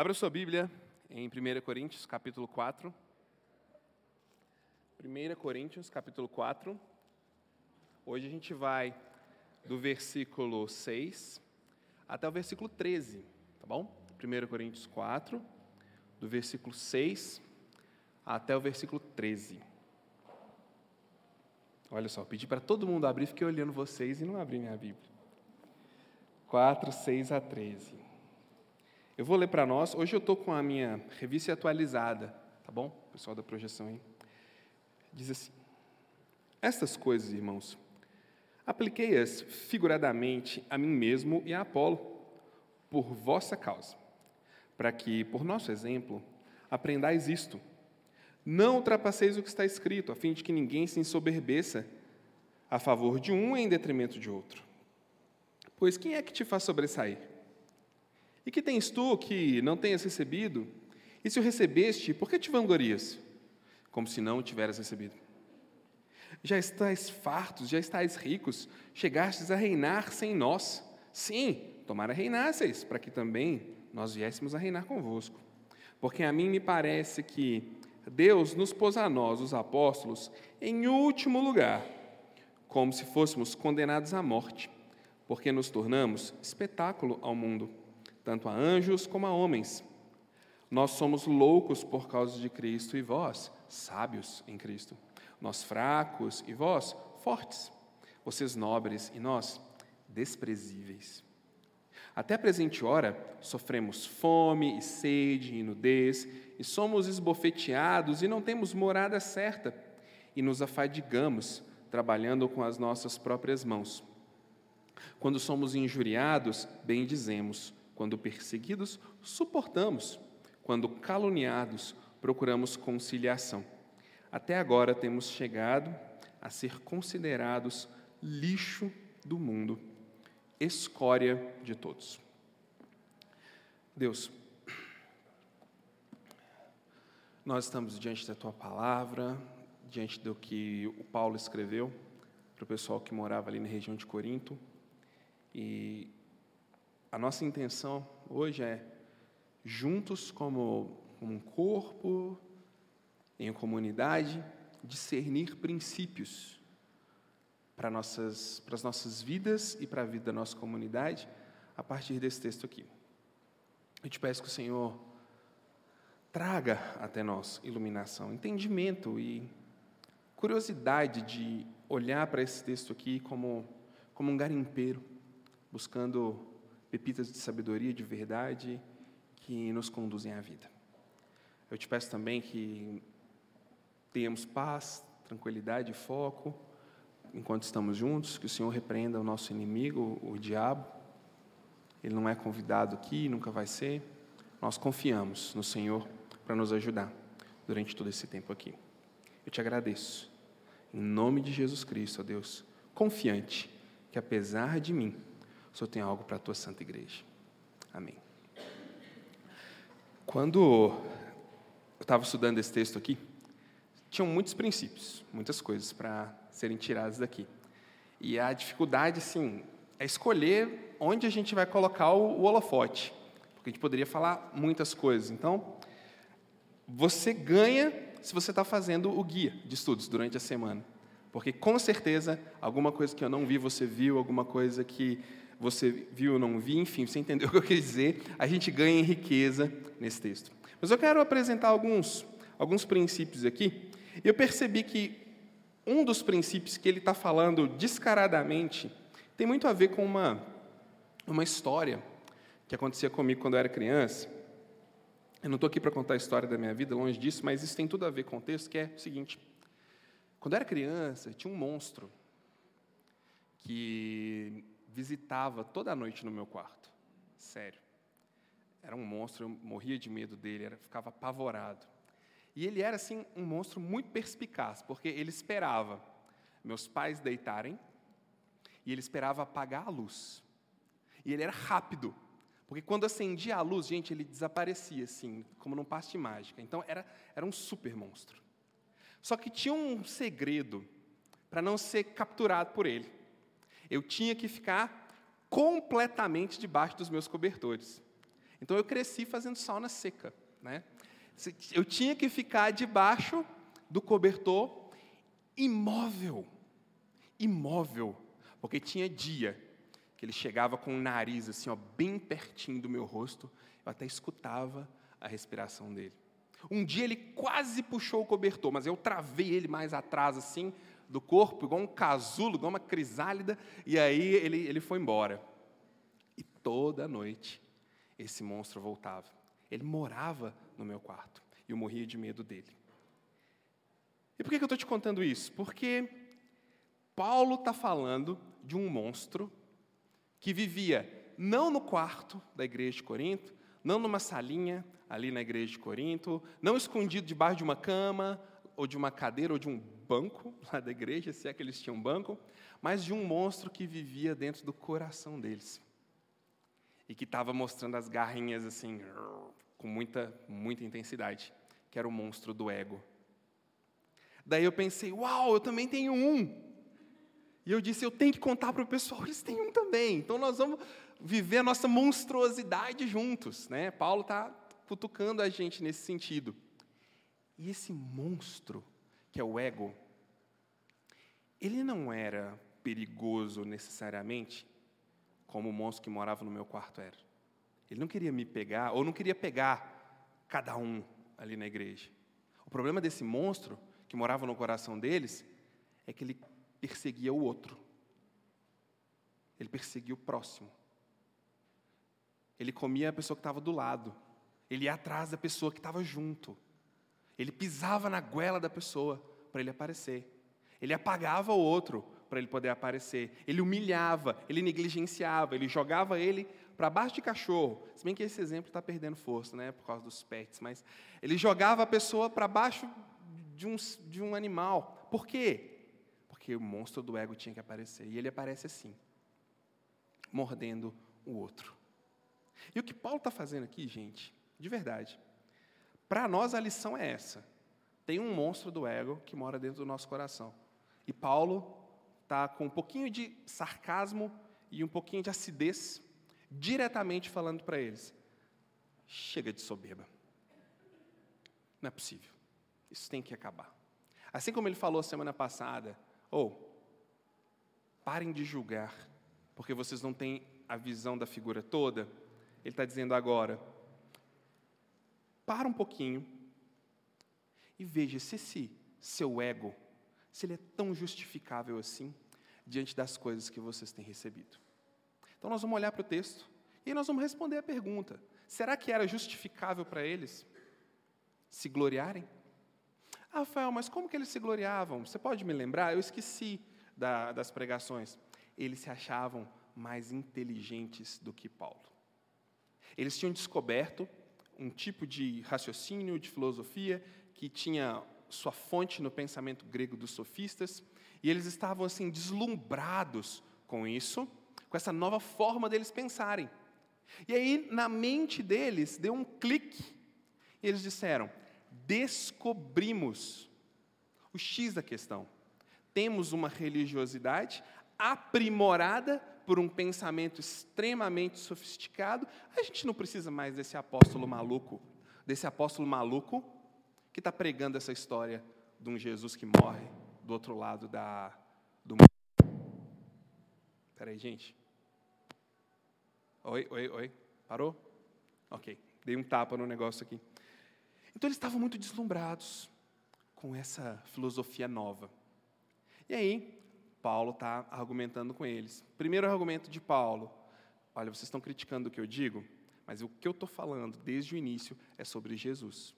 Abra sua Bíblia em 1 Coríntios, capítulo 4. 1 Coríntios, capítulo 4. Hoje a gente vai do versículo 6 até o versículo 13, tá bom? 1 Coríntios 4, do versículo 6 até o versículo 13. Olha só, pedi para todo mundo abrir, fiquei olhando vocês e não abri minha Bíblia. 4, 6 a 13. Eu vou ler para nós. Hoje eu estou com a minha revista atualizada, tá bom? Pessoal da projeção aí. Diz assim: Estas coisas, irmãos, apliquei-as figuradamente a mim mesmo e a Apolo, por vossa causa, para que, por nosso exemplo, aprendais isto. Não ultrapasseis o que está escrito, a fim de que ninguém se ensoberbeça a favor de um em detrimento de outro. Pois quem é que te faz sobressair? E que tens tu que não tenhas recebido? E se o recebeste, por que te vanglorias? Como se não o tiveras recebido. Já estáis fartos, já estáis ricos, chegastes a reinar sem nós. Sim, tomara reinasseis, para que também nós viéssemos a reinar convosco. Porque a mim me parece que Deus nos pôs a nós, os apóstolos, em último lugar, como se fôssemos condenados à morte, porque nos tornamos espetáculo ao mundo tanto a anjos como a homens. Nós somos loucos por causa de Cristo e vós, sábios em Cristo. Nós fracos e vós, fortes. Vocês nobres e nós, desprezíveis. Até a presente hora, sofremos fome e sede e nudez, e somos esbofeteados e não temos morada certa, e nos afadigamos, trabalhando com as nossas próprias mãos. Quando somos injuriados, bem dizemos, quando perseguidos, suportamos. Quando caluniados, procuramos conciliação. Até agora temos chegado a ser considerados lixo do mundo, escória de todos. Deus, nós estamos diante da tua palavra, diante do que o Paulo escreveu para o pessoal que morava ali na região de Corinto, e a nossa intenção hoje é, juntos como um corpo, em comunidade, discernir princípios para, nossas, para as nossas vidas e para a vida da nossa comunidade a partir desse texto aqui. Eu te peço que o Senhor traga até nós iluminação, entendimento e curiosidade de olhar para esse texto aqui como, como um garimpeiro, buscando pepitas de sabedoria, de verdade, que nos conduzem à vida. Eu te peço também que tenhamos paz, tranquilidade e foco enquanto estamos juntos, que o Senhor repreenda o nosso inimigo, o diabo. Ele não é convidado aqui, nunca vai ser. Nós confiamos no Senhor para nos ajudar durante todo esse tempo aqui. Eu te agradeço. Em nome de Jesus Cristo, ó Deus, confiante que apesar de mim, o Senhor tem algo para a tua santa igreja. Amém. Quando eu estava estudando esse texto aqui, tinham muitos princípios, muitas coisas para serem tiradas daqui. E a dificuldade, sim, é escolher onde a gente vai colocar o, o holofote, porque a gente poderia falar muitas coisas. Então, você ganha se você está fazendo o guia de estudos durante a semana. Porque com certeza, alguma coisa que eu não vi, você viu, alguma coisa que você viu ou não viu, enfim, você entendeu o que eu quis dizer, a gente ganha em riqueza nesse texto. Mas eu quero apresentar alguns, alguns princípios aqui, eu percebi que um dos princípios que ele está falando descaradamente tem muito a ver com uma, uma história que acontecia comigo quando eu era criança. Eu não estou aqui para contar a história da minha vida, longe disso, mas isso tem tudo a ver com o texto, que é o seguinte. Quando eu era criança, tinha um monstro que visitava toda noite no meu quarto. Sério. Era um monstro, eu morria de medo dele, era, ficava apavorado. E ele era, assim, um monstro muito perspicaz, porque ele esperava meus pais deitarem e ele esperava apagar a luz. E ele era rápido, porque quando acendia a luz, gente, ele desaparecia, assim, como num passe de mágica. Então, era, era um super monstro. Só que tinha um segredo para não ser capturado por ele. Eu tinha que ficar completamente debaixo dos meus cobertores. Então eu cresci fazendo sauna seca. Né? Eu tinha que ficar debaixo do cobertor imóvel. Imóvel. Porque tinha dia que ele chegava com o nariz assim, ó, bem pertinho do meu rosto, eu até escutava a respiração dele. Um dia ele quase puxou o cobertor, mas eu travei ele mais atrás assim do corpo, igual um casulo, igual uma crisálida, e aí ele, ele foi embora. E toda noite esse monstro voltava. Ele morava no meu quarto e eu morria de medo dele. E por que eu estou te contando isso? Porque Paulo está falando de um monstro que vivia não no quarto da igreja de Corinto, não numa salinha ali na igreja de Corinto, não escondido debaixo de uma cama, ou de uma cadeira, ou de um banco lá da igreja, se é que eles tinham banco, mas de um monstro que vivia dentro do coração deles. E que estava mostrando as garrinhas assim, com muita, muita intensidade, que era o monstro do ego. Daí eu pensei, uau, eu também tenho um. E eu disse, eu tenho que contar para o pessoal, eles têm um também. Então nós vamos viver a nossa monstruosidade juntos. Né? Paulo está cutucando a gente nesse sentido. E esse monstro, que é o ego, ele não era perigoso necessariamente, como o monstro que morava no meu quarto era. Ele não queria me pegar, ou não queria pegar cada um ali na igreja. O problema desse monstro, que morava no coração deles, é que ele perseguia o outro. Ele perseguia o próximo. Ele comia a pessoa que estava do lado. Ele ia atrás da pessoa que estava junto. Ele pisava na goela da pessoa para ele aparecer. Ele apagava o outro para ele poder aparecer. Ele humilhava, ele negligenciava, ele jogava ele para baixo de cachorro. Se bem que esse exemplo está perdendo força, né, por causa dos pets, mas ele jogava a pessoa para baixo de um, de um animal. Por quê? Porque o monstro do ego tinha que aparecer. E ele aparece assim, mordendo o outro. E o que Paulo está fazendo aqui, gente, de verdade, para nós a lição é essa. Tem um monstro do ego que mora dentro do nosso coração. E Paulo está com um pouquinho de sarcasmo e um pouquinho de acidez diretamente falando para eles: chega de soberba. Não é possível. Isso tem que acabar. Assim como ele falou semana passada, ou oh, parem de julgar, porque vocês não têm a visão da figura toda. Ele está dizendo agora: para um pouquinho e veja se esse seu ego, se ele é tão justificável assim diante das coisas que vocês têm recebido. Então nós vamos olhar para o texto e nós vamos responder a pergunta: será que era justificável para eles se gloriarem? Ah, Rafael, mas como que eles se gloriavam? Você pode me lembrar? Eu esqueci da, das pregações. Eles se achavam mais inteligentes do que Paulo. Eles tinham descoberto um tipo de raciocínio, de filosofia, que tinha sua fonte no pensamento grego dos sofistas, e eles estavam assim deslumbrados com isso, com essa nova forma deles pensarem. E aí, na mente deles, deu um clique, e eles disseram: descobrimos o X da questão. Temos uma religiosidade aprimorada por um pensamento extremamente sofisticado. A gente não precisa mais desse apóstolo maluco, desse apóstolo maluco que está pregando essa história de um Jesus que morre do outro lado da, do mundo. Espera aí, gente. Oi, oi, oi. Parou? Ok. Dei um tapa no negócio aqui. Então eles estavam muito deslumbrados com essa filosofia nova. E aí, Paulo está argumentando com eles. Primeiro argumento de Paulo: olha, vocês estão criticando o que eu digo, mas o que eu estou falando desde o início é sobre Jesus.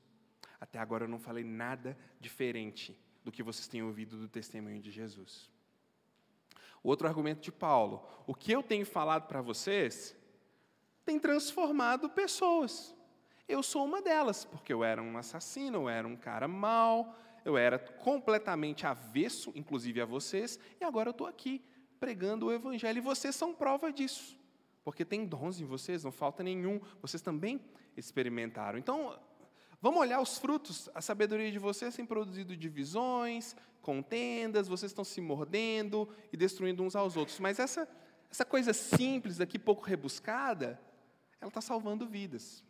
Até agora eu não falei nada diferente do que vocês têm ouvido do testemunho de Jesus. Outro argumento de Paulo: o que eu tenho falado para vocês tem transformado pessoas. Eu sou uma delas, porque eu era um assassino, eu era um cara mau, eu era completamente avesso, inclusive a vocês, e agora eu estou aqui pregando o Evangelho, e vocês são prova disso, porque tem dons em vocês, não falta nenhum, vocês também experimentaram. Então, vamos olhar os frutos, a sabedoria de vocês tem produzido divisões, contendas, vocês estão se mordendo e destruindo uns aos outros, mas essa, essa coisa simples aqui, pouco rebuscada, ela está salvando vidas.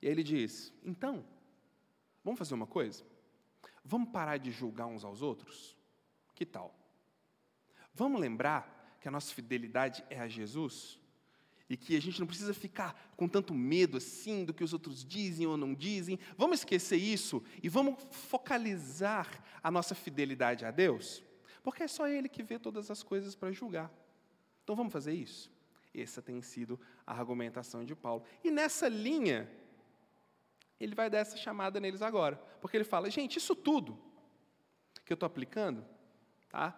E aí ele diz: então, vamos fazer uma coisa? Vamos parar de julgar uns aos outros? Que tal? Vamos lembrar que a nossa fidelidade é a Jesus? E que a gente não precisa ficar com tanto medo assim do que os outros dizem ou não dizem. Vamos esquecer isso e vamos focalizar a nossa fidelidade a Deus? Porque é só Ele que vê todas as coisas para julgar. Então vamos fazer isso? Essa tem sido a argumentação de Paulo. E nessa linha, ele vai dar essa chamada neles agora. Porque ele fala, gente, isso tudo que eu estou aplicando, tá?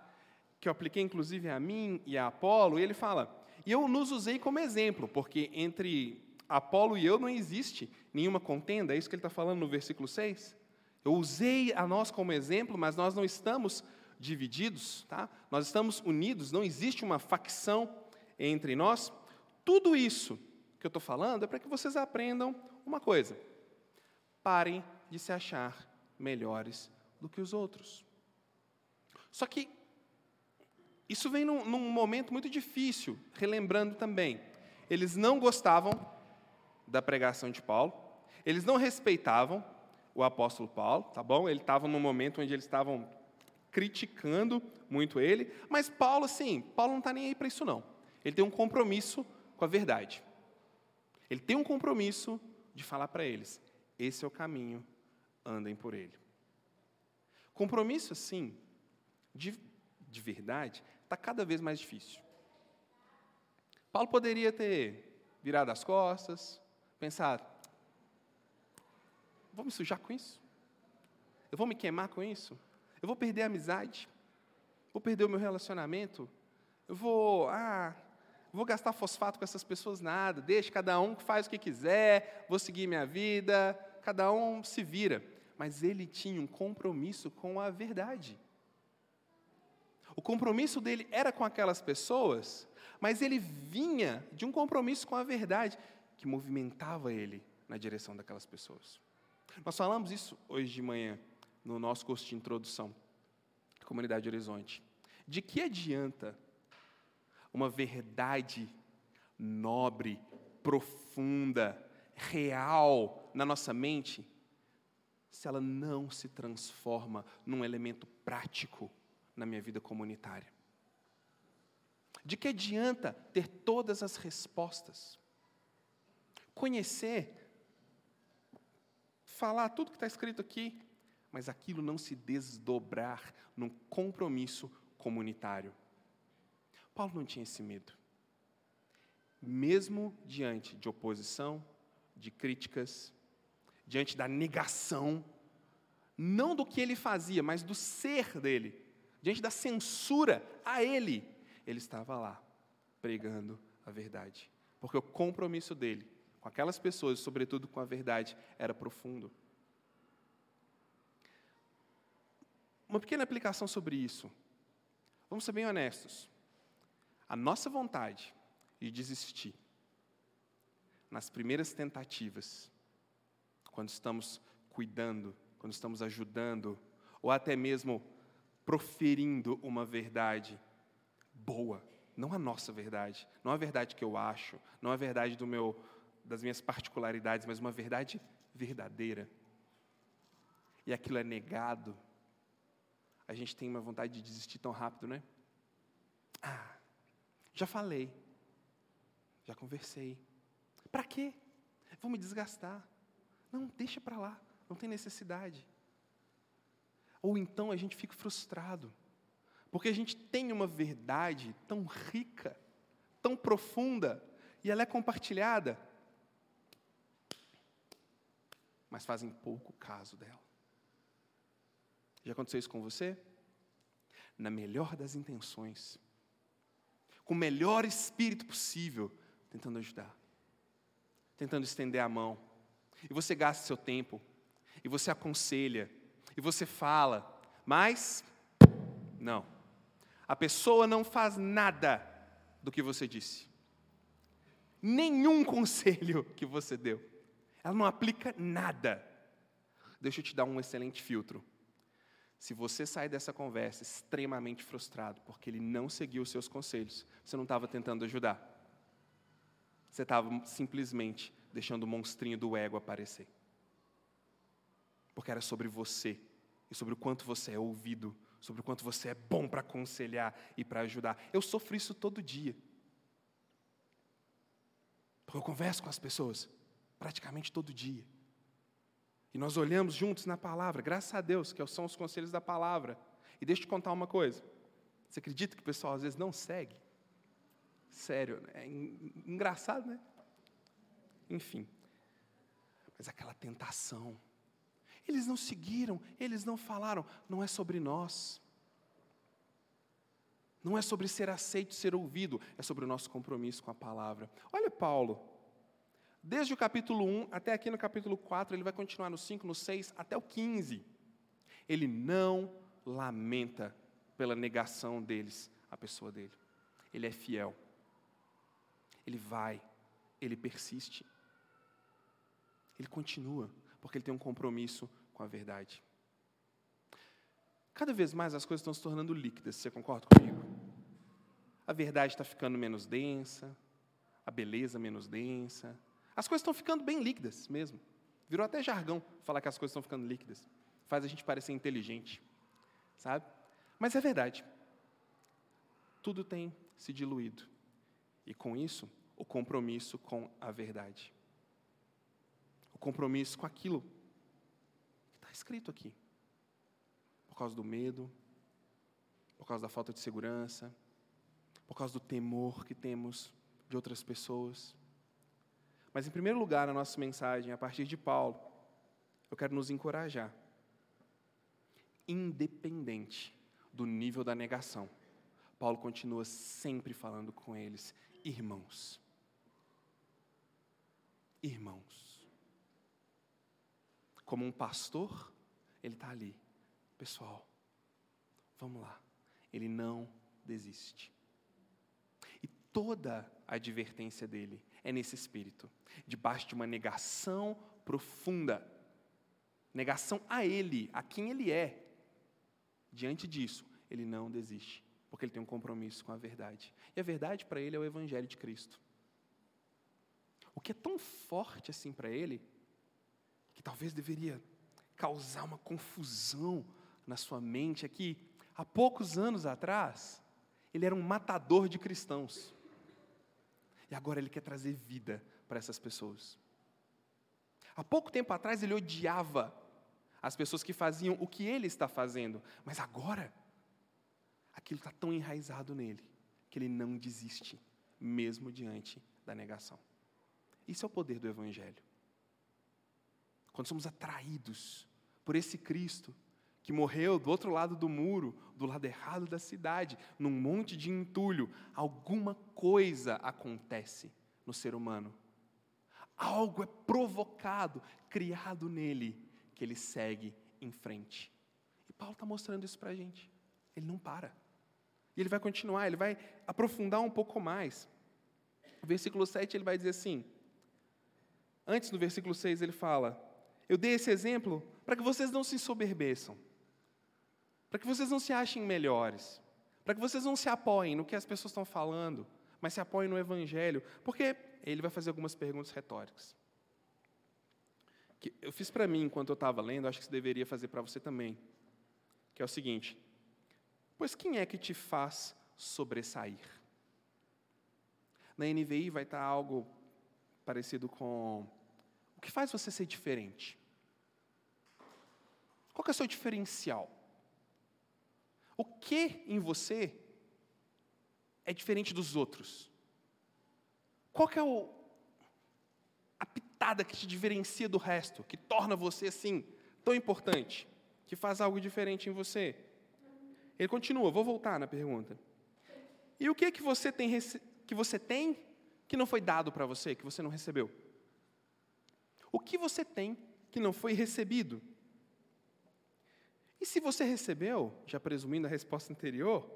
que eu apliquei inclusive a mim e a Apolo, e ele fala, e eu nos usei como exemplo, porque entre Apolo e eu não existe nenhuma contenda, é isso que ele está falando no versículo 6. Eu usei a nós como exemplo, mas nós não estamos divididos, tá? nós estamos unidos, não existe uma facção entre nós. Tudo isso que eu estou falando é para que vocês aprendam uma coisa: parem de se achar melhores do que os outros. Só que isso vem num, num, momento muito difícil, relembrando também. Eles não gostavam da pregação de Paulo, eles não respeitavam o apóstolo Paulo, tá bom? Ele estava num momento onde eles estavam criticando muito ele, mas Paulo, assim, Paulo não está nem aí para isso não. Ele tem um compromisso com a verdade. Ele tem um compromisso de falar para eles: esse é o caminho, andem por ele. Compromisso, assim, de, de verdade, está cada vez mais difícil. Paulo poderia ter virado as costas, pensado: vou me sujar com isso? Eu vou me queimar com isso? Eu vou perder a amizade? Vou perder o meu relacionamento? Eu vou, ah, vou gastar fosfato com essas pessoas, nada, deixa cada um que faz o que quiser, vou seguir minha vida, cada um se vira. Mas ele tinha um compromisso com a verdade. O compromisso dele era com aquelas pessoas, mas ele vinha de um compromisso com a verdade que movimentava ele na direção daquelas pessoas. Nós falamos isso hoje de manhã no nosso curso de introdução à Comunidade Horizonte. De que adianta uma verdade nobre, profunda, real na nossa mente, se ela não se transforma num elemento prático na minha vida comunitária? De que adianta ter todas as respostas? Conhecer, falar tudo que está escrito aqui, mas aquilo não se desdobrar num compromisso comunitário. Paulo não tinha esse medo. Mesmo diante de oposição, de críticas, diante da negação, não do que ele fazia, mas do ser dele, diante da censura a ele, ele estava lá, pregando a verdade. Porque o compromisso dele com aquelas pessoas, sobretudo com a verdade, era profundo. Uma pequena aplicação sobre isso. Vamos ser bem honestos a nossa vontade de desistir nas primeiras tentativas, quando estamos cuidando, quando estamos ajudando, ou até mesmo proferindo uma verdade boa, não a nossa verdade, não a verdade que eu acho, não a verdade do meu, das minhas particularidades, mas uma verdade verdadeira. E aquilo é negado, a gente tem uma vontade de desistir tão rápido, né? Ah, já falei. Já conversei. Para quê? Vou me desgastar. Não, deixa para lá. Não tem necessidade. Ou então a gente fica frustrado. Porque a gente tem uma verdade tão rica, tão profunda, e ela é compartilhada, mas fazem pouco caso dela. Já aconteceu isso com você? Na melhor das intenções, com o melhor espírito possível, tentando ajudar, tentando estender a mão. E você gasta seu tempo, e você aconselha, e você fala, mas não. A pessoa não faz nada do que você disse. Nenhum conselho que você deu. Ela não aplica nada. Deixa eu te dar um excelente filtro. Se você sair dessa conversa extremamente frustrado porque ele não seguiu os seus conselhos, você não estava tentando ajudar. Você estava simplesmente deixando o monstrinho do ego aparecer. Porque era sobre você e sobre o quanto você é ouvido, sobre o quanto você é bom para aconselhar e para ajudar. Eu sofro isso todo dia. Porque eu converso com as pessoas praticamente todo dia. E nós olhamos juntos na palavra, graças a Deus, que são os conselhos da palavra. E deixa eu te contar uma coisa. Você acredita que o pessoal às vezes não segue? Sério, é engraçado, né? Enfim. Mas aquela tentação. Eles não seguiram, eles não falaram. Não é sobre nós. Não é sobre ser aceito, ser ouvido, é sobre o nosso compromisso com a palavra. Olha Paulo, desde o capítulo 1 até aqui no capítulo 4, ele vai continuar no 5, no 6, até o 15. Ele não lamenta pela negação deles, a pessoa dele. Ele é fiel. Ele vai, ele persiste. Ele continua, porque ele tem um compromisso com a verdade. Cada vez mais as coisas estão se tornando líquidas, você concorda comigo? A verdade está ficando menos densa, a beleza menos densa. As coisas estão ficando bem líquidas mesmo. Virou até jargão falar que as coisas estão ficando líquidas. Faz a gente parecer inteligente, sabe? Mas é verdade. Tudo tem se diluído. E com isso, o compromisso com a verdade. O compromisso com aquilo que está escrito aqui causa do medo, por causa da falta de segurança, por causa do temor que temos de outras pessoas. Mas, em primeiro lugar, na nossa mensagem, a partir de Paulo, eu quero nos encorajar. Independente do nível da negação, Paulo continua sempre falando com eles, irmãos. Irmãos. Como um pastor, ele está ali Pessoal, vamos lá. Ele não desiste. E toda a advertência dele é nesse espírito, debaixo de uma negação profunda. Negação a ele, a quem ele é. Diante disso, ele não desiste, porque ele tem um compromisso com a verdade. E a verdade para ele é o evangelho de Cristo. O que é tão forte assim para ele, que talvez deveria causar uma confusão na sua mente é que, há poucos anos atrás, ele era um matador de cristãos. E agora ele quer trazer vida para essas pessoas. Há pouco tempo atrás ele odiava as pessoas que faziam o que ele está fazendo, mas agora aquilo está tão enraizado nele que ele não desiste, mesmo diante da negação. Isso é o poder do Evangelho. Quando somos atraídos por esse Cristo, que morreu do outro lado do muro, do lado errado da cidade, num monte de entulho, alguma coisa acontece no ser humano. Algo é provocado, criado nele, que ele segue em frente. E Paulo está mostrando isso para a gente. Ele não para. E ele vai continuar, ele vai aprofundar um pouco mais. No versículo 7 ele vai dizer assim: Antes, no versículo 6, ele fala: Eu dei esse exemplo para que vocês não se soberbeçam para que vocês não se achem melhores, para que vocês não se apoiem no que as pessoas estão falando, mas se apoiem no Evangelho, porque ele vai fazer algumas perguntas retóricas. Que eu fiz para mim enquanto eu estava lendo, acho que você deveria fazer para você também, que é o seguinte: pois quem é que te faz sobressair? Na NVI vai estar algo parecido com o que faz você ser diferente? Qual é o seu diferencial? O que em você é diferente dos outros? Qual é o, a pitada que te diferencia do resto, que torna você assim tão importante, que faz algo diferente em você? Ele continua, vou voltar na pergunta. E o que é que você tem que você tem que não foi dado para você, que você não recebeu? O que você tem que não foi recebido? E se você recebeu, já presumindo a resposta anterior,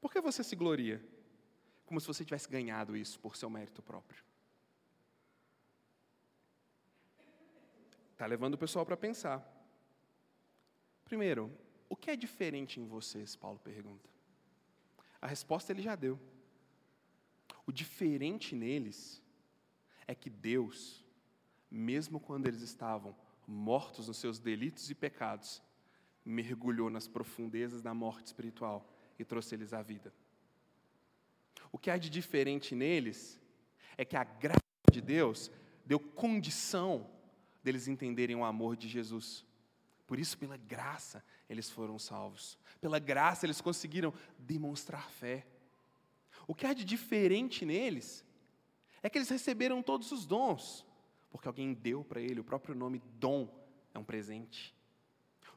por que você se gloria? Como se você tivesse ganhado isso por seu mérito próprio. Está levando o pessoal para pensar. Primeiro, o que é diferente em vocês? Paulo pergunta. A resposta ele já deu. O diferente neles é que Deus, mesmo quando eles estavam mortos nos seus delitos e pecados, mergulhou nas profundezas da morte espiritual e trouxe eles à vida. O que há de diferente neles é que a graça de Deus deu condição deles entenderem o amor de Jesus. Por isso, pela graça, eles foram salvos. Pela graça, eles conseguiram demonstrar fé. O que há de diferente neles é que eles receberam todos os dons, porque alguém deu para ele, o próprio nome dom é um presente.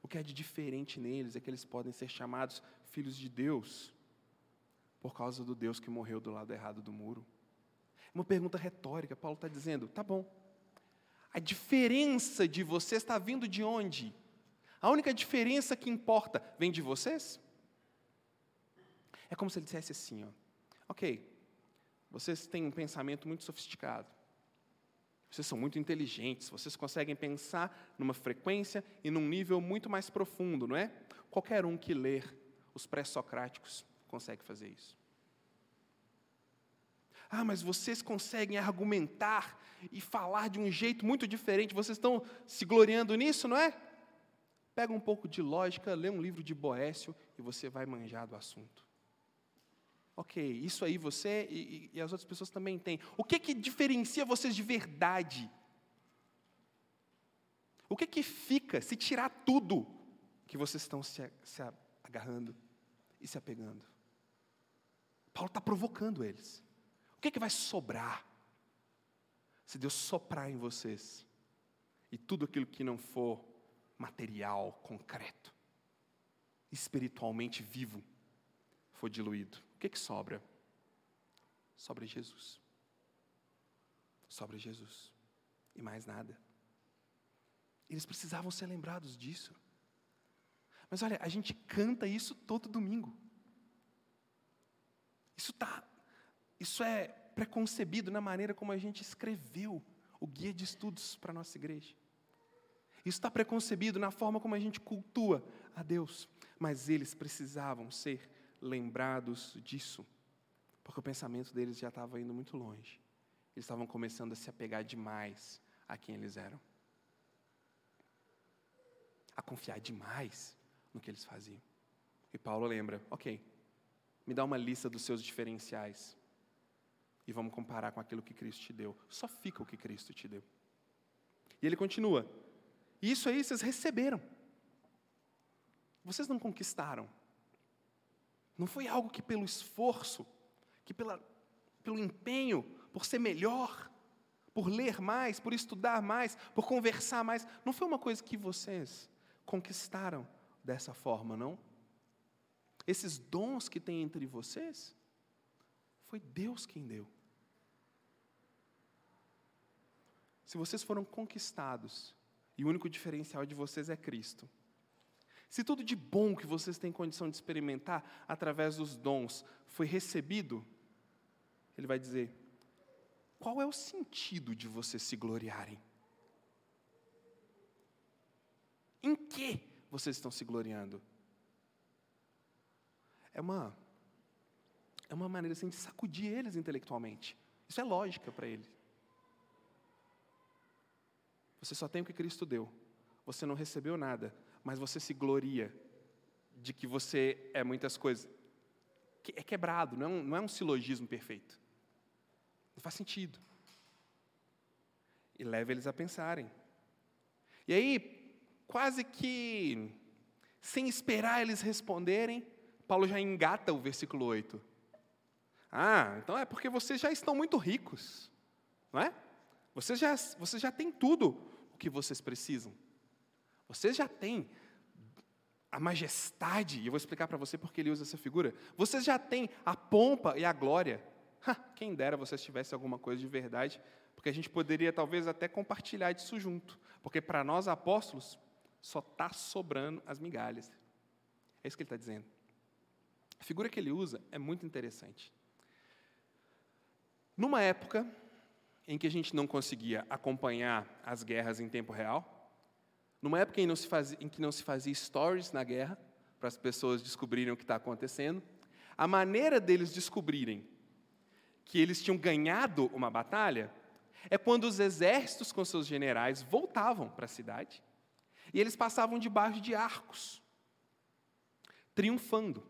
O que há de diferente neles é que eles podem ser chamados filhos de Deus, por causa do Deus que morreu do lado errado do muro. Uma pergunta retórica, Paulo está dizendo: tá bom, a diferença de vocês está vindo de onde? A única diferença que importa vem de vocês? É como se ele dissesse assim: ó, ok, vocês têm um pensamento muito sofisticado, vocês são muito inteligentes, vocês conseguem pensar numa frequência e num nível muito mais profundo, não é? Qualquer um que ler os pré-socráticos consegue fazer isso. Ah, mas vocês conseguem argumentar e falar de um jeito muito diferente, vocês estão se gloriando nisso, não é? Pega um pouco de lógica, lê um livro de Boécio e você vai manjar do assunto. Ok, isso aí você e, e as outras pessoas também têm. O que, que diferencia vocês de verdade? O que, que fica se tirar tudo que vocês estão se, se agarrando e se apegando? Paulo está provocando eles. O que, que vai sobrar se Deus soprar em vocês e tudo aquilo que não for material, concreto, espiritualmente vivo, for diluído? O que, que sobra? Sobra Jesus. Sobra Jesus. E mais nada. Eles precisavam ser lembrados disso. Mas olha, a gente canta isso todo domingo. Isso tá, isso é preconcebido na maneira como a gente escreveu o guia de estudos para a nossa igreja. Isso está preconcebido na forma como a gente cultua a Deus. Mas eles precisavam ser lembrados disso, porque o pensamento deles já estava indo muito longe. Eles estavam começando a se apegar demais a quem eles eram, a confiar demais no que eles faziam. E Paulo lembra: ok, me dá uma lista dos seus diferenciais e vamos comparar com aquilo que Cristo te deu. Só fica o que Cristo te deu. E ele continua: Isso aí vocês receberam. Vocês não conquistaram. Não foi algo que pelo esforço, que pela, pelo empenho, por ser melhor, por ler mais, por estudar mais, por conversar mais. Não foi uma coisa que vocês conquistaram dessa forma, não? Esses dons que tem entre vocês, foi Deus quem deu. Se vocês foram conquistados e o único diferencial de vocês é Cristo, se tudo de bom que vocês têm condição de experimentar através dos dons foi recebido, ele vai dizer: qual é o sentido de vocês se gloriarem? Em que vocês estão se gloriando? É uma é uma maneira assim, de sacudir eles intelectualmente. Isso é lógica para eles. Você só tem o que Cristo deu. Você não recebeu nada, mas você se gloria de que você é muitas coisas. É quebrado, não é um, não é um silogismo perfeito. Não faz sentido. E leva eles a pensarem. E aí, quase que sem esperar eles responderem, Paulo já engata o versículo 8. Ah, então é porque vocês já estão muito ricos, não é? Vocês já, vocês já têm tudo o que vocês precisam. Vocês já têm a majestade, e eu vou explicar para você porque ele usa essa figura. Vocês já têm a pompa e a glória. Ha, quem dera vocês tivessem alguma coisa de verdade, porque a gente poderia talvez até compartilhar disso junto. Porque para nós apóstolos, só está sobrando as migalhas. É isso que ele está dizendo. A figura que ele usa é muito interessante. Numa época em que a gente não conseguia acompanhar as guerras em tempo real, numa época em, fazia, em que não se fazia stories na guerra, para as pessoas descobrirem o que está acontecendo, a maneira deles descobrirem que eles tinham ganhado uma batalha é quando os exércitos com seus generais voltavam para a cidade e eles passavam debaixo de arcos, triunfando.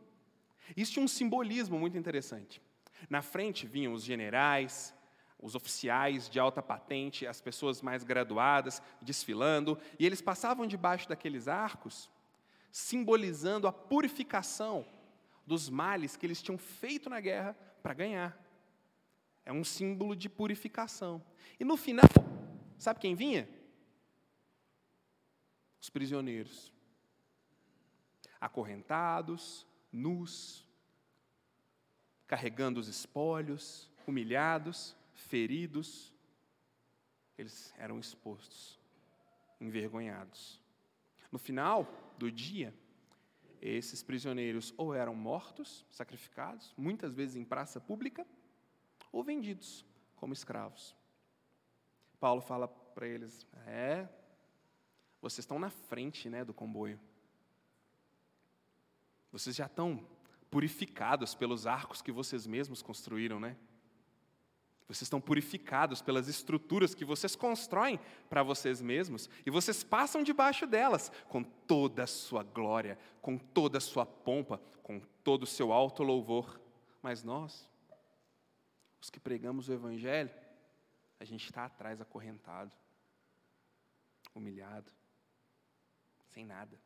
Isso tinha um simbolismo muito interessante. Na frente vinham os generais, os oficiais de alta patente, as pessoas mais graduadas desfilando, e eles passavam debaixo daqueles arcos, simbolizando a purificação dos males que eles tinham feito na guerra para ganhar. É um símbolo de purificação. E no final, sabe quem vinha? Os prisioneiros. Acorrentados, nus, carregando os espólios, humilhados, feridos. Eles eram expostos, envergonhados. No final do dia, esses prisioneiros ou eram mortos, sacrificados, muitas vezes em praça pública, ou vendidos como escravos. Paulo fala para eles: é, vocês estão na frente né, do comboio. Vocês já estão purificados pelos arcos que vocês mesmos construíram, né? Vocês estão purificados pelas estruturas que vocês constroem para vocês mesmos e vocês passam debaixo delas com toda a sua glória, com toda a sua pompa, com todo o seu alto louvor. Mas nós, os que pregamos o Evangelho, a gente está atrás acorrentado, humilhado, sem nada.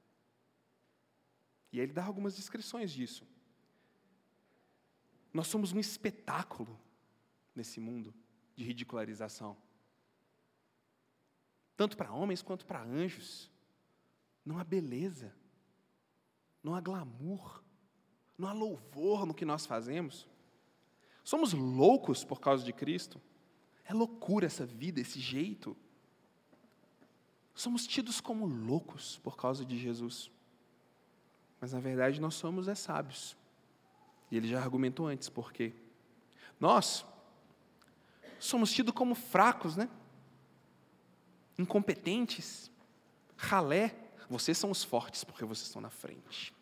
E ele dá algumas descrições disso. Nós somos um espetáculo nesse mundo de ridicularização. Tanto para homens quanto para anjos. Não há beleza, não há glamour, não há louvor no que nós fazemos. Somos loucos por causa de Cristo. É loucura essa vida, esse jeito. Somos tidos como loucos por causa de Jesus. Mas na verdade nós somos é sábios. E ele já argumentou antes por quê. Nós somos tidos como fracos, né? Incompetentes, ralé. Vocês são os fortes porque vocês estão na frente.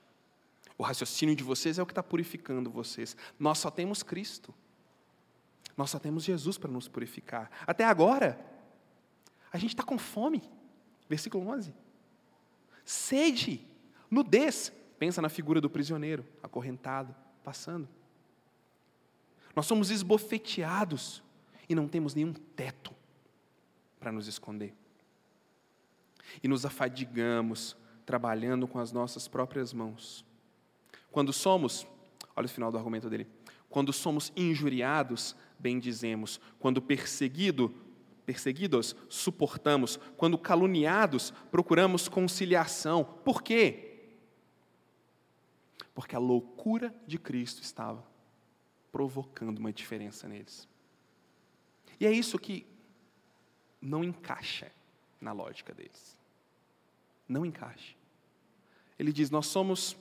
O raciocínio de vocês é o que está purificando vocês. Nós só temos Cristo. Nós só temos Jesus para nos purificar. Até agora, a gente está com fome. Versículo 11. Sede, nudez. Pensa na figura do prisioneiro, acorrentado, passando. Nós somos esbofeteados e não temos nenhum teto para nos esconder. E nos afadigamos trabalhando com as nossas próprias mãos. Quando somos, olha o final do argumento dele, quando somos injuriados, bendizemos. Quando perseguido, perseguidos, suportamos. Quando caluniados, procuramos conciliação. Por quê? Porque a loucura de Cristo estava provocando uma diferença neles. E é isso que não encaixa na lógica deles. Não encaixa. Ele diz: Nós somos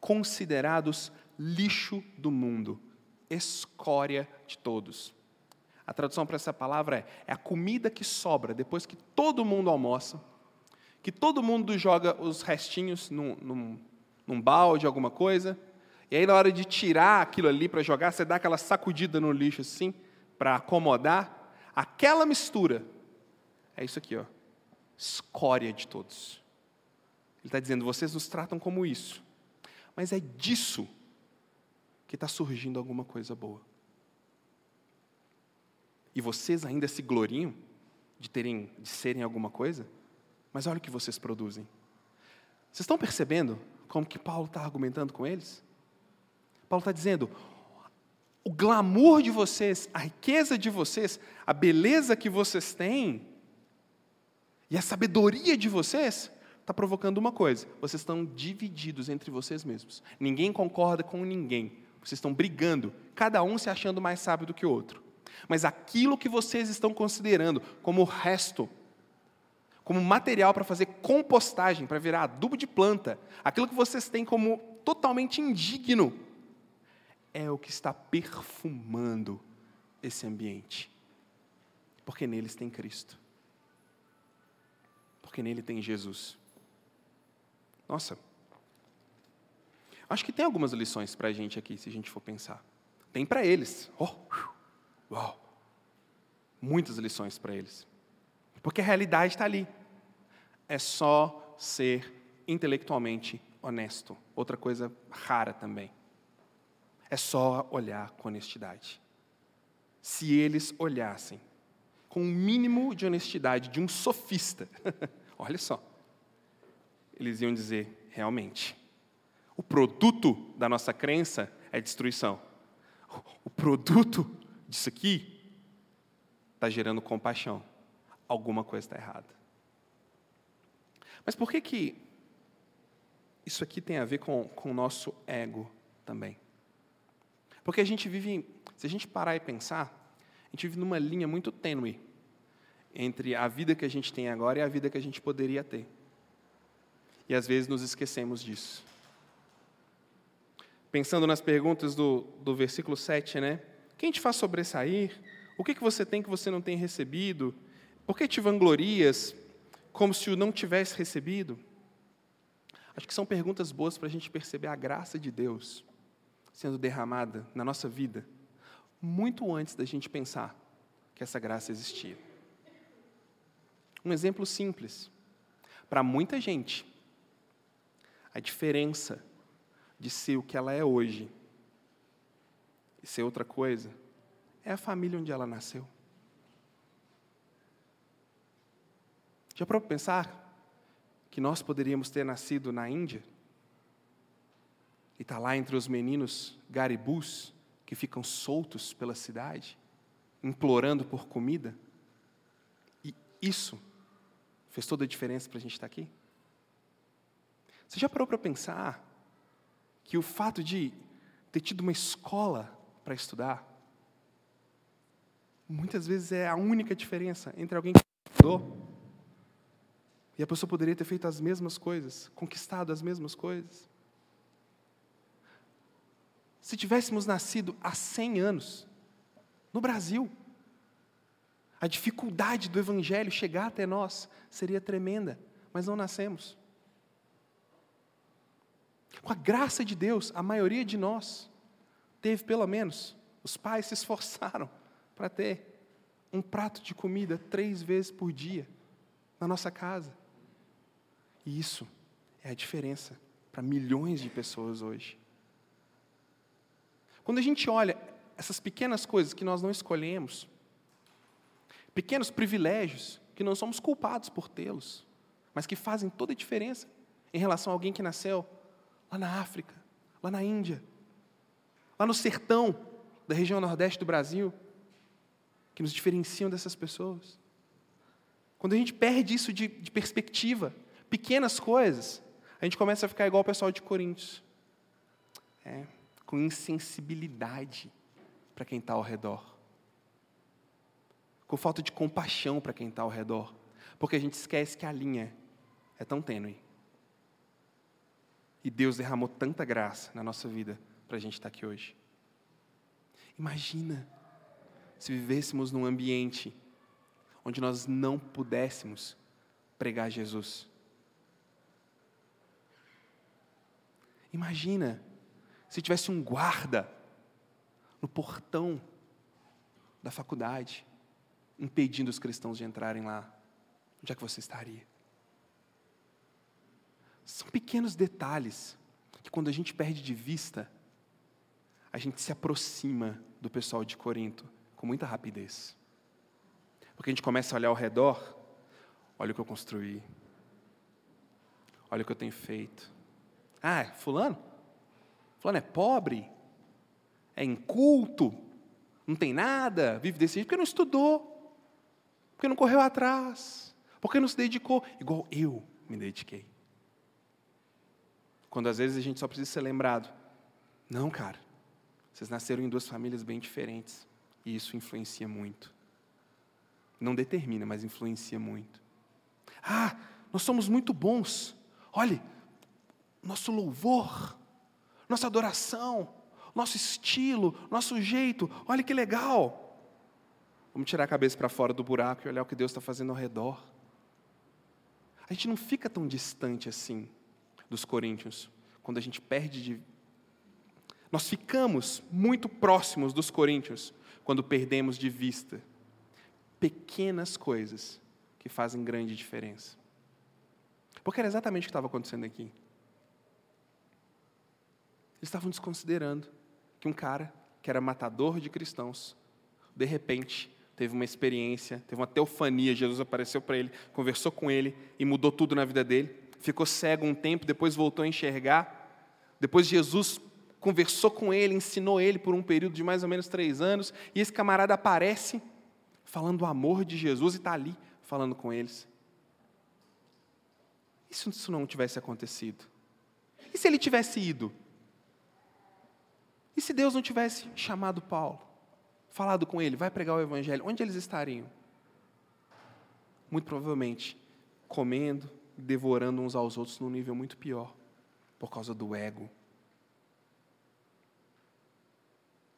considerados lixo do mundo, escória de todos. A tradução para essa palavra é, é a comida que sobra depois que todo mundo almoça, que todo mundo joga os restinhos num, num, num balde, alguma coisa, e aí na hora de tirar aquilo ali para jogar, você dá aquela sacudida no lixo assim, para acomodar, aquela mistura é isso aqui, ó, escória de todos. Ele está dizendo: vocês nos tratam como isso, mas é disso que está surgindo alguma coisa boa. E vocês ainda se gloriam de terem, de serem alguma coisa, mas olha o que vocês produzem. Vocês estão percebendo como que Paulo está argumentando com eles? Paulo está dizendo: o glamour de vocês, a riqueza de vocês, a beleza que vocês têm e a sabedoria de vocês está provocando uma coisa: vocês estão divididos entre vocês mesmos. Ninguém concorda com ninguém. Vocês estão brigando, cada um se achando mais sábio do que o outro. Mas aquilo que vocês estão considerando como resto, como material para fazer compostagem, para virar adubo de planta, aquilo que vocês têm como totalmente indigno, é o que está perfumando esse ambiente. Porque neles tem Cristo. Porque nele tem Jesus. Nossa. Acho que tem algumas lições para a gente aqui, se a gente for pensar. Tem para eles. Oh, uau. muitas lições para eles. Porque a realidade está ali. É só ser intelectualmente honesto. Outra coisa rara também. É só olhar com honestidade. Se eles olhassem com o um mínimo de honestidade de um sofista, olha só, eles iam dizer: realmente, o produto da nossa crença é destruição. O produto disso aqui está gerando compaixão. Alguma coisa está errada. Mas por que que isso aqui tem a ver com, com o nosso ego também? Porque a gente vive, se a gente parar e pensar, a gente vive numa linha muito tênue entre a vida que a gente tem agora e a vida que a gente poderia ter. E às vezes nos esquecemos disso. Pensando nas perguntas do, do versículo 7, né? Quem te faz sobressair? O que, que você tem que você não tem recebido? Por que te vanglorias como se o não tivesse recebido? Acho que são perguntas boas para a gente perceber a graça de Deus sendo derramada na nossa vida, muito antes da gente pensar que essa graça existia. Um exemplo simples. Para muita gente, a diferença de ser o que ela é hoje e ser outra coisa é a família onde ela nasceu. Já para pensar que nós poderíamos ter nascido na Índia? E está lá entre os meninos garibus que ficam soltos pela cidade, implorando por comida. E isso fez toda a diferença para a gente estar aqui? Você já parou para pensar que o fato de ter tido uma escola para estudar, muitas vezes é a única diferença entre alguém que estudou e a pessoa poderia ter feito as mesmas coisas, conquistado as mesmas coisas? Se tivéssemos nascido há 100 anos, no Brasil, a dificuldade do Evangelho chegar até nós seria tremenda, mas não nascemos. Com a graça de Deus, a maioria de nós teve pelo menos, os pais se esforçaram para ter um prato de comida três vezes por dia na nossa casa. E isso é a diferença para milhões de pessoas hoje. Quando a gente olha essas pequenas coisas que nós não escolhemos, pequenos privilégios que não somos culpados por tê-los, mas que fazem toda a diferença em relação a alguém que nasceu lá na África, lá na Índia, lá no sertão da região nordeste do Brasil, que nos diferenciam dessas pessoas. Quando a gente perde isso de, de perspectiva, pequenas coisas, a gente começa a ficar igual o pessoal de Coríntios. É, com insensibilidade para quem está ao redor, com falta de compaixão para quem está ao redor, porque a gente esquece que a linha é tão tênue. E Deus derramou tanta graça na nossa vida para a gente estar tá aqui hoje. Imagina se vivêssemos num ambiente onde nós não pudéssemos pregar Jesus. Imagina se tivesse um guarda no portão da faculdade, impedindo os cristãos de entrarem lá, onde é que você estaria? São pequenos detalhes que, quando a gente perde de vista, a gente se aproxima do pessoal de Corinto com muita rapidez. Porque a gente começa a olhar ao redor, olha o que eu construí, olha o que eu tenho feito. Ah, fulano? Fulano é pobre, é inculto, não tem nada, vive desse jeito, porque não estudou, porque não correu atrás, porque não se dedicou, igual eu me dediquei. Quando às vezes a gente só precisa ser lembrado, não, cara, vocês nasceram em duas famílias bem diferentes, e isso influencia muito. Não determina, mas influencia muito. Ah, nós somos muito bons. Olhe, nosso louvor nossa adoração, nosso estilo, nosso jeito. Olha que legal. Vamos tirar a cabeça para fora do buraco e olhar o que Deus está fazendo ao redor. A gente não fica tão distante assim dos coríntios, quando a gente perde de. Nós ficamos muito próximos dos coríntios quando perdemos de vista Pequenas coisas que fazem grande diferença. Porque era exatamente o que estava acontecendo aqui. Eles estavam desconsiderando que um cara que era matador de cristãos, de repente, teve uma experiência, teve uma teofania, Jesus apareceu para ele, conversou com ele e mudou tudo na vida dele. Ficou cego um tempo, depois voltou a enxergar. Depois Jesus conversou com ele, ensinou ele por um período de mais ou menos três anos, e esse camarada aparece falando o amor de Jesus e está ali falando com eles. E se isso não tivesse acontecido? E se ele tivesse ido? E se Deus não tivesse chamado Paulo, falado com ele, vai pregar o Evangelho, onde eles estariam? Muito provavelmente comendo, devorando uns aos outros num nível muito pior, por causa do ego.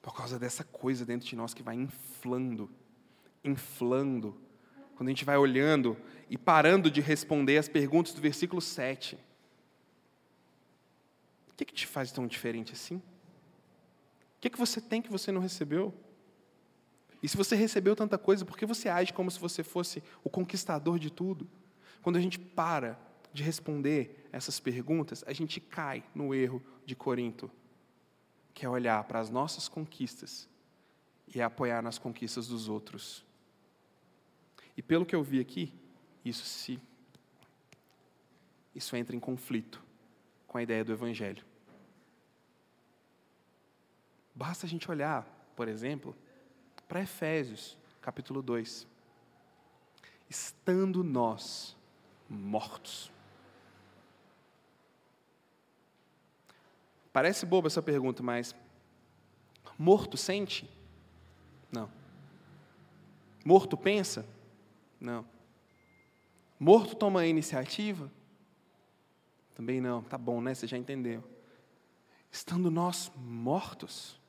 Por causa dessa coisa dentro de nós que vai inflando, inflando. Quando a gente vai olhando e parando de responder as perguntas do versículo 7. O que, que te faz tão diferente assim? O que, que você tem que você não recebeu? E se você recebeu tanta coisa, por que você age como se você fosse o conquistador de tudo? Quando a gente para de responder essas perguntas, a gente cai no erro de Corinto, que é olhar para as nossas conquistas e apoiar nas conquistas dos outros. E pelo que eu vi aqui, isso se isso entra em conflito com a ideia do evangelho. Basta a gente olhar, por exemplo, para Efésios, capítulo 2. Estando nós mortos. Parece boba essa pergunta, mas morto sente? Não. Morto pensa? Não. Morto toma iniciativa? Também não. Tá bom, né? Você já entendeu. Estando nós mortos,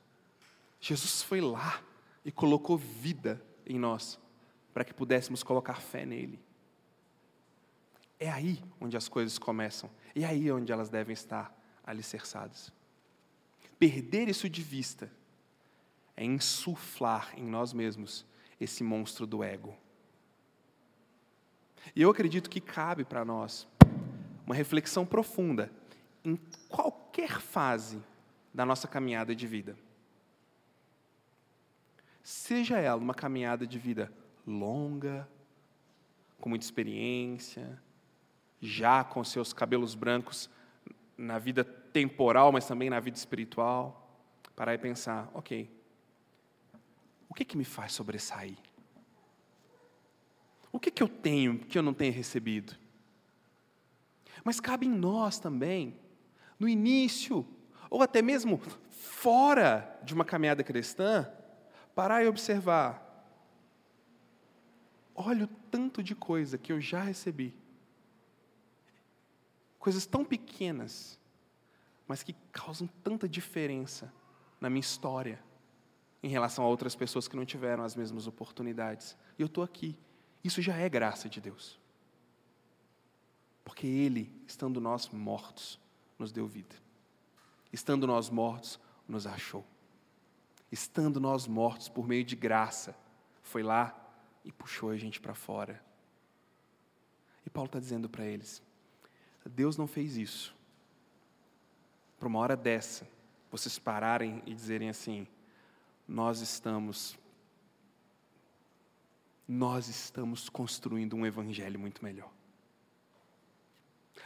Jesus foi lá e colocou vida em nós, para que pudéssemos colocar fé nele. É aí onde as coisas começam, é aí onde elas devem estar alicerçadas. Perder isso de vista é insuflar em nós mesmos esse monstro do ego. E eu acredito que cabe para nós uma reflexão profunda em qualquer fase da nossa caminhada de vida. Seja ela uma caminhada de vida longa, com muita experiência, já com seus cabelos brancos na vida temporal, mas também na vida espiritual, parar e pensar, ok, o que, que me faz sobressair? O que, que eu tenho que eu não tenho recebido? Mas cabe em nós também, no início, ou até mesmo fora de uma caminhada cristã, parar e observar. Olha o tanto de coisa que eu já recebi. Coisas tão pequenas, mas que causam tanta diferença na minha história em relação a outras pessoas que não tiveram as mesmas oportunidades. E eu estou aqui. Isso já é graça de Deus. Porque Ele, estando nós mortos, nos deu vida. Estando nós mortos, nos achou estando nós mortos por meio de graça, foi lá e puxou a gente para fora. E Paulo está dizendo para eles: Deus não fez isso. Para uma hora dessa, vocês pararem e dizerem assim: Nós estamos. Nós estamos construindo um evangelho muito melhor.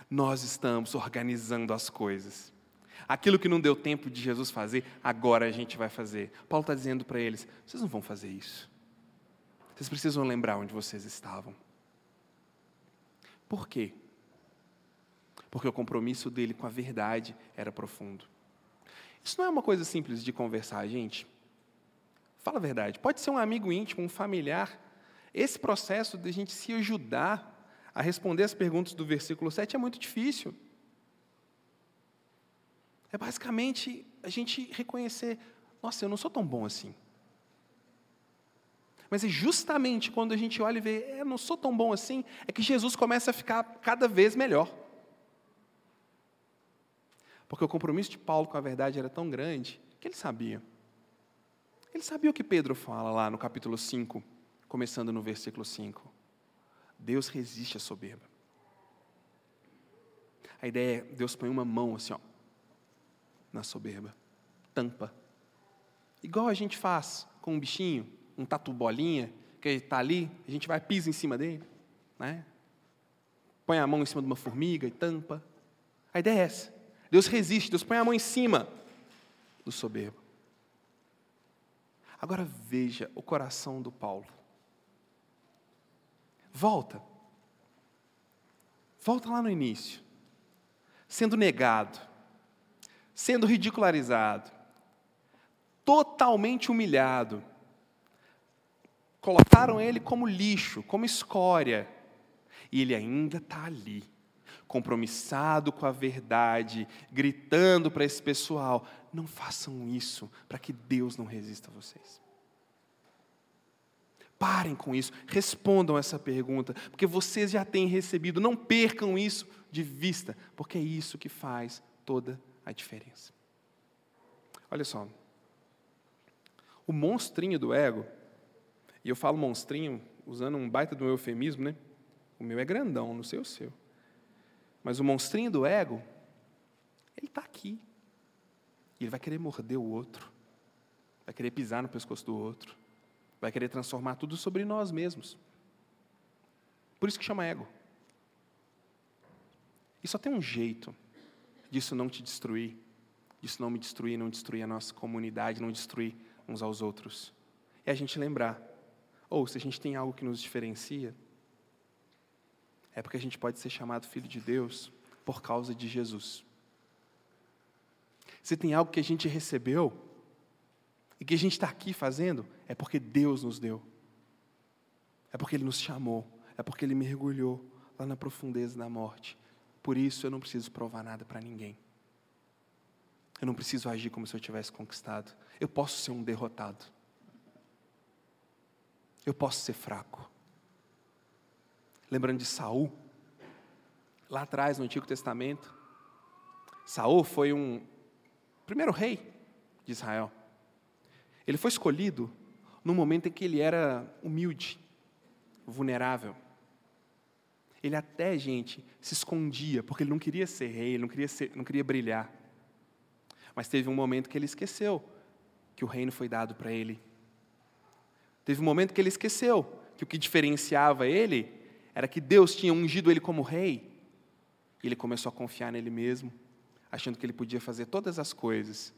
Nós estamos organizando as coisas. Aquilo que não deu tempo de Jesus fazer, agora a gente vai fazer. Paulo está dizendo para eles: vocês não vão fazer isso. Vocês precisam lembrar onde vocês estavam. Por quê? Porque o compromisso dele com a verdade era profundo. Isso não é uma coisa simples de conversar, gente. Fala a verdade. Pode ser um amigo íntimo, um familiar. Esse processo de a gente se ajudar a responder as perguntas do versículo 7 é muito difícil. É basicamente a gente reconhecer: nossa, eu não sou tão bom assim. Mas é justamente quando a gente olha e vê, é, não sou tão bom assim, é que Jesus começa a ficar cada vez melhor. Porque o compromisso de Paulo com a verdade era tão grande que ele sabia. Ele sabia o que Pedro fala lá no capítulo 5, começando no versículo 5. Deus resiste à soberba. A ideia é Deus põe uma mão assim, ó, na soberba, tampa. Igual a gente faz com um bichinho, um tatu bolinha, que está ali, a gente vai pisa em cima dele, né? Põe a mão em cima de uma formiga e tampa. A ideia é essa. Deus resiste, Deus põe a mão em cima do soberbo. Agora veja o coração do Paulo. Volta. Volta lá no início. Sendo negado, sendo ridicularizado, totalmente humilhado. Colocaram ele como lixo, como escória. E ele ainda está ali, compromissado com a verdade, gritando para esse pessoal: não façam isso para que Deus não resista a vocês. Parem com isso, respondam essa pergunta, porque vocês já têm recebido, não percam isso de vista, porque é isso que faz toda a diferença. Olha só, o monstrinho do ego, e eu falo monstrinho usando um baita do eufemismo, né? O meu é grandão, não sei o seu. Mas o monstrinho do ego, ele está aqui. E ele vai querer morder o outro, vai querer pisar no pescoço do outro, vai querer transformar tudo sobre nós mesmos. Por isso que chama ego. E só tem um jeito disso não te destruir, disso não me destruir, não destruir a nossa comunidade, não destruir uns aos outros. É a gente lembrar, ou se a gente tem algo que nos diferencia, é porque a gente pode ser chamado filho de Deus por causa de Jesus. Se tem algo que a gente recebeu e que a gente está aqui fazendo, é porque Deus nos deu. É porque Ele nos chamou. É porque Ele mergulhou lá na profundeza da morte. Por isso eu não preciso provar nada para ninguém. Eu não preciso agir como se eu tivesse conquistado. Eu posso ser um derrotado. Eu posso ser fraco. Lembrando de Saul, lá atrás no Antigo Testamento, Saul foi um primeiro rei de Israel. Ele foi escolhido no momento em que ele era humilde, vulnerável. Ele até, gente, se escondia, porque ele não queria ser rei, ele não queria, ser, não queria brilhar. Mas teve um momento que ele esqueceu que o reino foi dado para ele. Teve um momento que ele esqueceu que o que diferenciava ele era que Deus tinha ungido ele como rei. E ele começou a confiar nele mesmo, achando que ele podia fazer todas as coisas.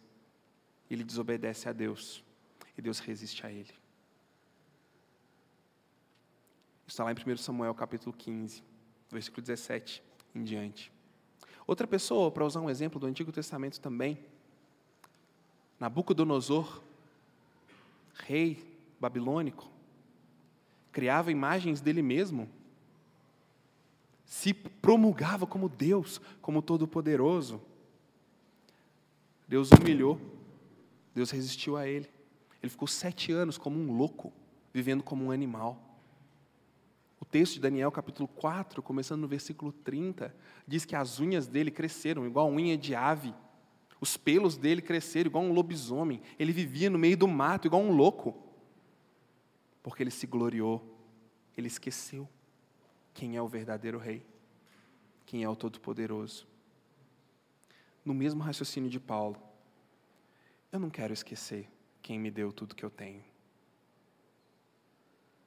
Ele desobedece a Deus. E Deus resiste a ele. Está lá em 1 Samuel capítulo 15, versículo 17 em diante. Outra pessoa, para usar um exemplo do Antigo Testamento também, Nabucodonosor, rei babilônico, criava imagens dele mesmo, se promulgava como Deus, como Todo-Poderoso. Deus humilhou, Deus resistiu a ele. Ele ficou sete anos como um louco, vivendo como um animal. Texto de Daniel, capítulo 4, começando no versículo 30, diz que as unhas dele cresceram igual a unha de ave. Os pelos dele cresceram igual um lobisomem. Ele vivia no meio do mato igual um louco. Porque ele se gloriou. Ele esqueceu quem é o verdadeiro rei. Quem é o todo-poderoso. No mesmo raciocínio de Paulo, eu não quero esquecer quem me deu tudo que eu tenho.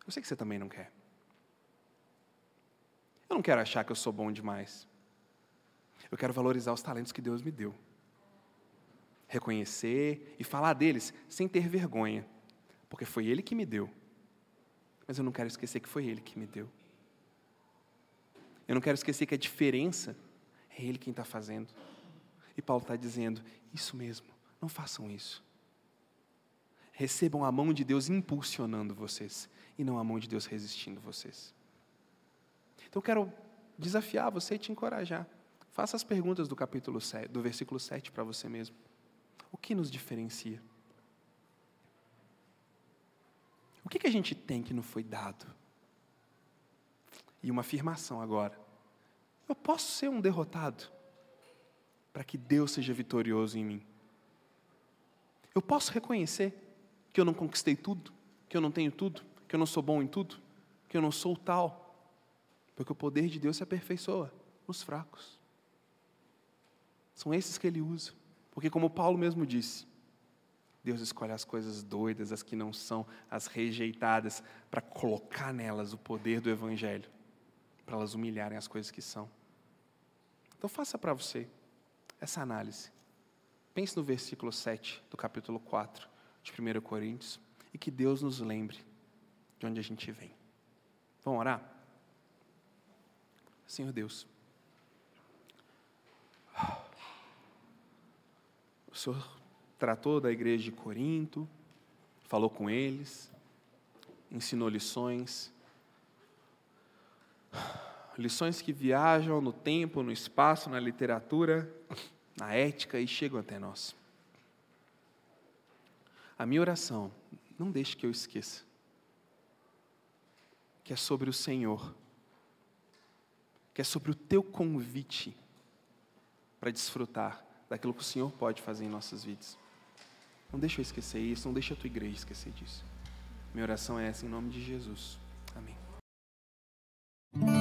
Eu sei que você também não quer. Eu não quero achar que eu sou bom demais. Eu quero valorizar os talentos que Deus me deu reconhecer e falar deles sem ter vergonha, porque foi Ele que me deu. Mas eu não quero esquecer que foi Ele que me deu. Eu não quero esquecer que a diferença é Ele quem está fazendo. E Paulo está dizendo: Isso mesmo, não façam isso. Recebam a mão de Deus impulsionando vocês e não a mão de Deus resistindo vocês. Então eu quero desafiar você e te encorajar. Faça as perguntas do capítulo 7, do versículo 7 para você mesmo. O que nos diferencia? O que, que a gente tem que não foi dado? E uma afirmação agora. Eu posso ser um derrotado para que Deus seja vitorioso em mim. Eu posso reconhecer que eu não conquistei tudo, que eu não tenho tudo, que eu não sou bom em tudo, que eu não sou tal, porque o poder de Deus se aperfeiçoa nos fracos. São esses que ele usa, porque, como Paulo mesmo disse, Deus escolhe as coisas doidas, as que não são, as rejeitadas, para colocar nelas o poder do Evangelho, para elas humilharem as coisas que são. Então, faça para você essa análise. Pense no versículo 7 do capítulo 4 de 1 Coríntios e que Deus nos lembre de onde a gente vem. Vamos orar? Senhor Deus, o Senhor tratou da igreja de Corinto, falou com eles, ensinou lições, lições que viajam no tempo, no espaço, na literatura, na ética e chegam até nós. A minha oração, não deixe que eu esqueça, que é sobre o Senhor, que é sobre o teu convite para desfrutar daquilo que o Senhor pode fazer em nossas vidas. Não deixa eu esquecer isso, não deixa a tua igreja esquecer disso. Minha oração é essa em nome de Jesus. Amém.